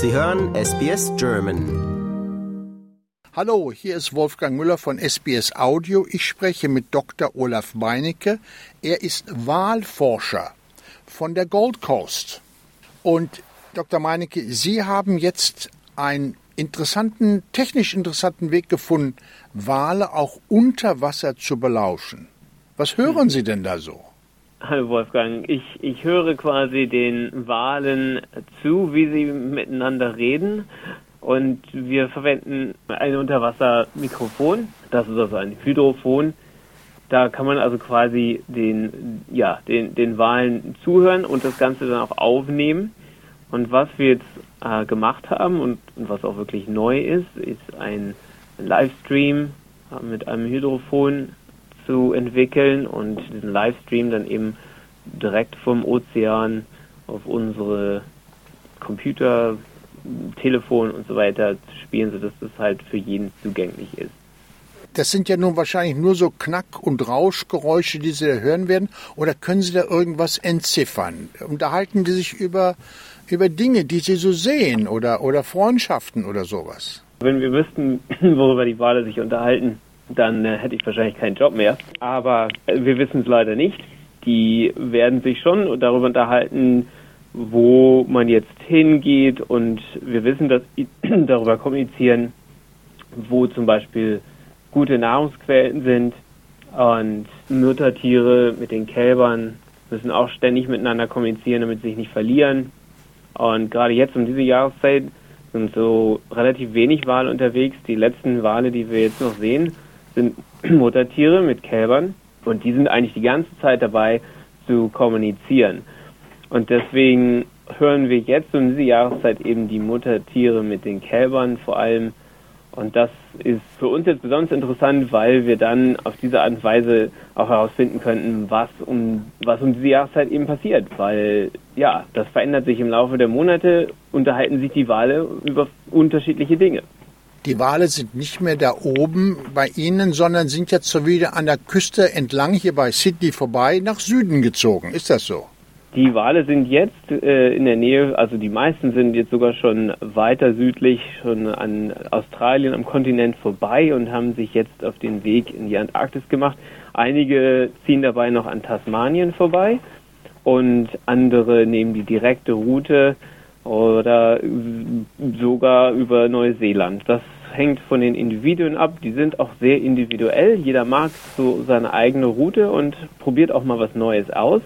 Sie hören SBS German. Hallo, hier ist Wolfgang Müller von SBS Audio. Ich spreche mit Dr. Olaf Meinecke. Er ist Wahlforscher von der Gold Coast. Und Dr. Meinecke, Sie haben jetzt einen interessanten, technisch interessanten Weg gefunden, Wale auch unter Wasser zu belauschen. Was hören Sie denn da so? Hallo Wolfgang, ich, ich höre quasi den Walen zu, wie sie miteinander reden und wir verwenden ein Unterwassermikrofon, das ist also ein Hydrophon. Da kann man also quasi den, ja, den, den Walen zuhören und das Ganze dann auch aufnehmen. Und was wir jetzt äh, gemacht haben und, und, was auch wirklich neu ist, ist ein Livestream äh, mit einem Hydrophon zu entwickeln und diesen Livestream dann eben direkt vom Ozean auf unsere Computer, Telefon und so weiter zu spielen, sodass das halt für jeden zugänglich ist. Das sind ja nun wahrscheinlich nur so Knack- und Rauschgeräusche, die Sie da hören werden. Oder können Sie da irgendwas entziffern? Unterhalten die sich über, über Dinge, die Sie so sehen oder, oder Freundschaften oder sowas? Wenn wir wüssten, worüber die Wale sich unterhalten, dann äh, hätte ich wahrscheinlich keinen Job mehr. Aber äh, wir wissen es leider nicht. Die werden sich schon darüber unterhalten, wo man jetzt hingeht und wir wissen, dass sie darüber kommunizieren, wo zum Beispiel gute Nahrungsquellen sind und Muttertiere mit den Kälbern müssen auch ständig miteinander kommunizieren, damit sie sich nicht verlieren. Und gerade jetzt um diese Jahreszeit sind so relativ wenig Wale unterwegs. Die letzten Wale, die wir jetzt noch sehen, sind Muttertiere mit Kälbern und die sind eigentlich die ganze Zeit dabei zu kommunizieren. Und deswegen hören wir jetzt um diese Jahreszeit eben die Muttertiere mit den Kälbern vor allem. Und das ist für uns jetzt besonders interessant, weil wir dann auf diese Art und Weise auch herausfinden könnten, was um, was um diese Jahreszeit eben passiert. Weil, ja, das verändert sich im Laufe der Monate, unterhalten sich die Wale über unterschiedliche Dinge. Die Wale sind nicht mehr da oben bei Ihnen, sondern sind jetzt so wieder an der Küste entlang hier bei Sydney vorbei nach Süden gezogen. Ist das so? Die Wale sind jetzt äh, in der Nähe, also die meisten sind jetzt sogar schon weiter südlich, schon an Australien am Kontinent vorbei und haben sich jetzt auf den Weg in die Antarktis gemacht. Einige ziehen dabei noch an Tasmanien vorbei und andere nehmen die direkte Route oder sogar über Neuseeland. Das hängt von den Individuen ab. Die sind auch sehr individuell. Jeder mag so seine eigene Route und probiert auch mal was Neues aus.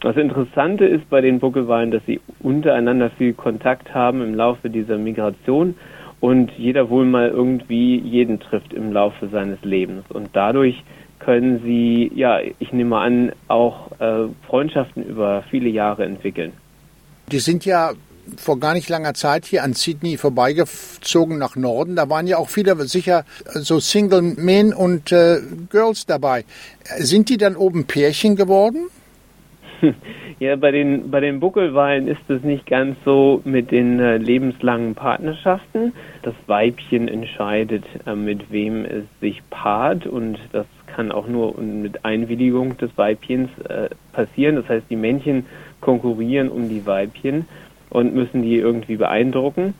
Das Interessante ist bei den Buckelwalen, dass sie untereinander viel Kontakt haben im Laufe dieser Migration und jeder wohl mal irgendwie jeden trifft im Laufe seines Lebens. Und dadurch können sie, ja, ich nehme an, auch äh, Freundschaften über viele Jahre entwickeln. Die sind ja vor gar nicht langer Zeit hier an Sydney vorbeigezogen nach Norden. Da waren ja auch viele sicher so Single Men und äh, Girls dabei. Sind die dann oben Pärchen geworden? Ja, bei den, bei den Buckelwalen ist es nicht ganz so mit den äh, lebenslangen Partnerschaften. Das Weibchen entscheidet, äh, mit wem es sich paart und das kann auch nur mit Einwilligung des Weibchens äh, passieren. Das heißt, die Männchen konkurrieren um die Weibchen und müssen die irgendwie beeindrucken.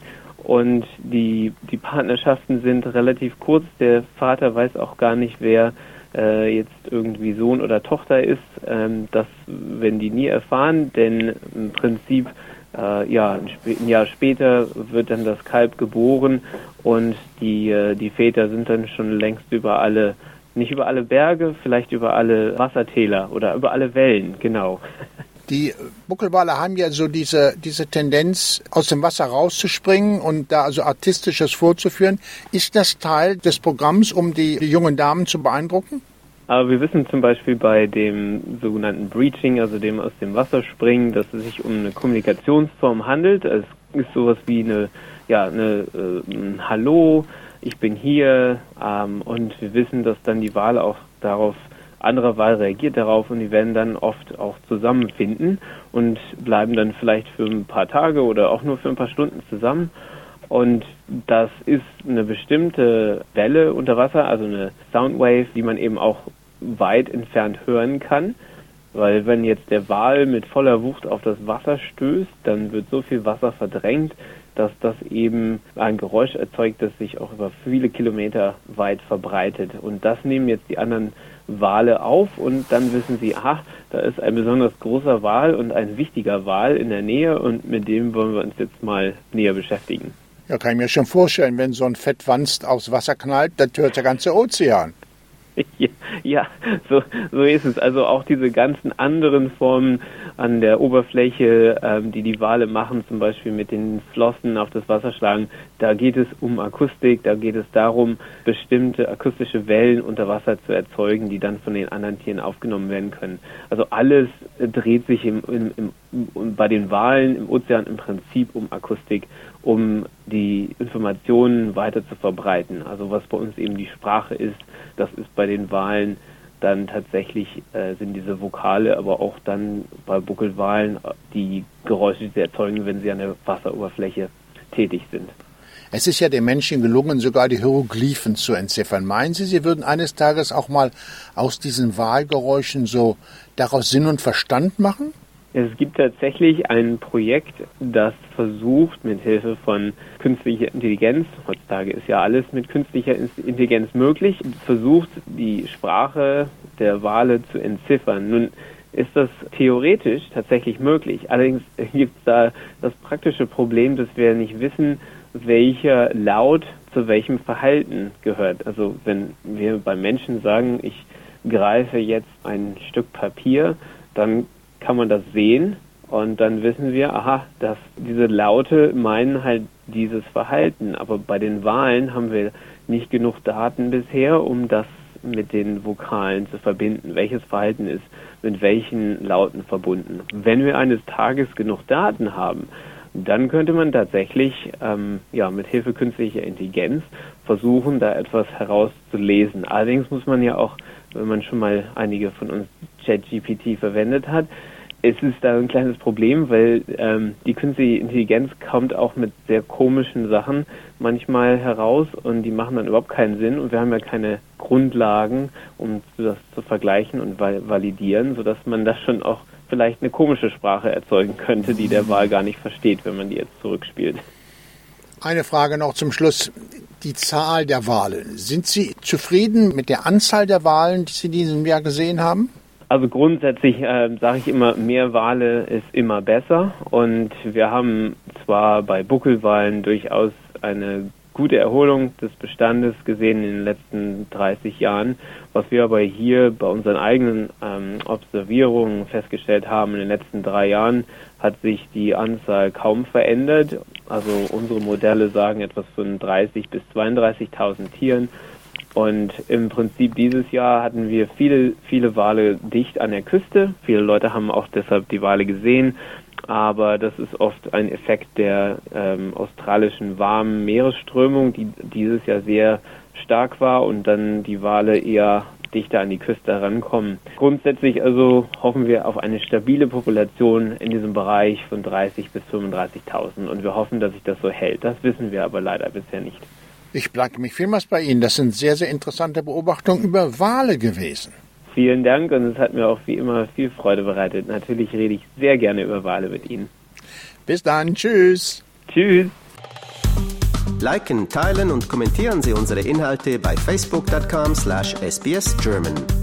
Und die, die Partnerschaften sind relativ kurz. Der Vater weiß auch gar nicht, wer äh, jetzt irgendwie Sohn oder Tochter ist. Ähm, das werden die nie erfahren, denn im Prinzip äh, ja, ein, Jahr später wird dann das Kalb geboren und die, äh, die Väter sind dann schon längst über alle, nicht über alle Berge, vielleicht über alle Wassertäler oder über alle Wellen, genau. Die Buckelwale haben ja so diese, diese Tendenz, aus dem Wasser rauszuspringen und da also Artistisches vorzuführen. Ist das Teil des Programms, um die, die jungen Damen zu beeindrucken? Aber wir wissen zum Beispiel bei dem sogenannten Breaching, also dem aus dem Wasser springen, dass es sich um eine Kommunikationsform handelt. Es ist sowas wie eine, ja, eine äh, ein Hallo, ich bin hier ähm, und wir wissen, dass dann die Wale auch darauf andere Wahl reagiert darauf und die werden dann oft auch zusammenfinden und bleiben dann vielleicht für ein paar Tage oder auch nur für ein paar Stunden zusammen. Und das ist eine bestimmte Welle unter Wasser, also eine Soundwave, die man eben auch weit entfernt hören kann. Weil wenn jetzt der Wal mit voller Wucht auf das Wasser stößt, dann wird so viel Wasser verdrängt, dass das eben ein Geräusch erzeugt, das sich auch über viele Kilometer weit verbreitet. Und das nehmen jetzt die anderen Wale auf und dann wissen sie, aha, da ist ein besonders großer Wal und ein wichtiger Wal in der Nähe und mit dem wollen wir uns jetzt mal näher beschäftigen. Ja, kann ich mir schon vorstellen, wenn so ein Fettwanst aufs Wasser knallt, dann hört der ganze Ozean. Ja, so, so ist es. Also auch diese ganzen anderen Formen an der Oberfläche, ähm, die die Wale machen, zum Beispiel mit den Flossen auf das Wasser schlagen, da geht es um Akustik, da geht es darum, bestimmte akustische Wellen unter Wasser zu erzeugen, die dann von den anderen Tieren aufgenommen werden können. Also alles dreht sich im, im, im, bei den Walen im Ozean im Prinzip um Akustik, um die Informationen weiter zu verbreiten. Also was bei uns eben die Sprache ist, das ist bei den Walen dann tatsächlich äh, sind diese Vokale, aber auch dann bei Buckelwalen die Geräusche, die sie erzeugen, wenn sie an der Wasseroberfläche tätig sind. Es ist ja den Menschen gelungen, sogar die Hieroglyphen zu entziffern. Meinen Sie, Sie würden eines Tages auch mal aus diesen Wahlgeräuschen so daraus Sinn und Verstand machen? Es gibt tatsächlich ein Projekt, das versucht, mit Hilfe von künstlicher Intelligenz, heutzutage ist ja alles mit künstlicher Intelligenz möglich, versucht, die Sprache der Wale zu entziffern. Nun ist das theoretisch tatsächlich möglich. Allerdings gibt es da das praktische Problem, dass wir nicht wissen, welcher Laut zu welchem Verhalten gehört. Also wenn wir beim Menschen sagen, ich greife jetzt ein Stück Papier, dann kann man das sehen und dann wissen wir, aha, dass diese Laute meinen halt dieses Verhalten. Aber bei den Wahlen haben wir nicht genug Daten bisher, um das mit den Vokalen zu verbinden. Welches Verhalten ist mit welchen Lauten verbunden? Wenn wir eines Tages genug Daten haben, dann könnte man tatsächlich ähm, ja, mit Hilfe künstlicher Intelligenz versuchen, da etwas herauszulesen. Allerdings muss man ja auch, wenn man schon mal einige von uns ChatGPT verwendet hat, es ist da ein kleines Problem, weil ähm, die künstliche Intelligenz kommt auch mit sehr komischen Sachen manchmal heraus und die machen dann überhaupt keinen Sinn und wir haben ja keine Grundlagen, um das zu vergleichen und validieren, sodass man das schon auch vielleicht eine komische Sprache erzeugen könnte, die der Wahl gar nicht versteht, wenn man die jetzt zurückspielt. Eine Frage noch zum Schluss. Die Zahl der Wahlen. Sind Sie zufrieden mit der Anzahl der Wahlen, die Sie in diesem Jahr gesehen haben? Also grundsätzlich äh, sage ich immer, mehr Wale ist immer besser. Und wir haben zwar bei Buckelwalen durchaus eine gute Erholung des Bestandes gesehen in den letzten 30 Jahren. Was wir aber hier bei unseren eigenen ähm, Observierungen festgestellt haben in den letzten drei Jahren, hat sich die Anzahl kaum verändert. Also unsere Modelle sagen etwas von 30 bis 32.000 Tieren. Und im Prinzip dieses Jahr hatten wir viele, viele Wale dicht an der Küste. Viele Leute haben auch deshalb die Wale gesehen aber das ist oft ein Effekt der ähm, australischen warmen Meeresströmung, die dieses Jahr sehr stark war und dann die Wale eher dichter an die Küste herankommen. Grundsätzlich also hoffen wir auf eine stabile Population in diesem Bereich von 30 bis 35.000 und wir hoffen, dass sich das so hält. Das wissen wir aber leider bisher nicht. Ich bedanke mich vielmals bei Ihnen. Das sind sehr, sehr interessante Beobachtungen über Wale gewesen. Vielen Dank und es hat mir auch wie immer viel Freude bereitet. Natürlich rede ich sehr gerne über Wale mit Ihnen. Bis dann, tschüss. Tschüss. Liken, teilen und kommentieren Sie unsere Inhalte bei facebook.com/sbsgerman.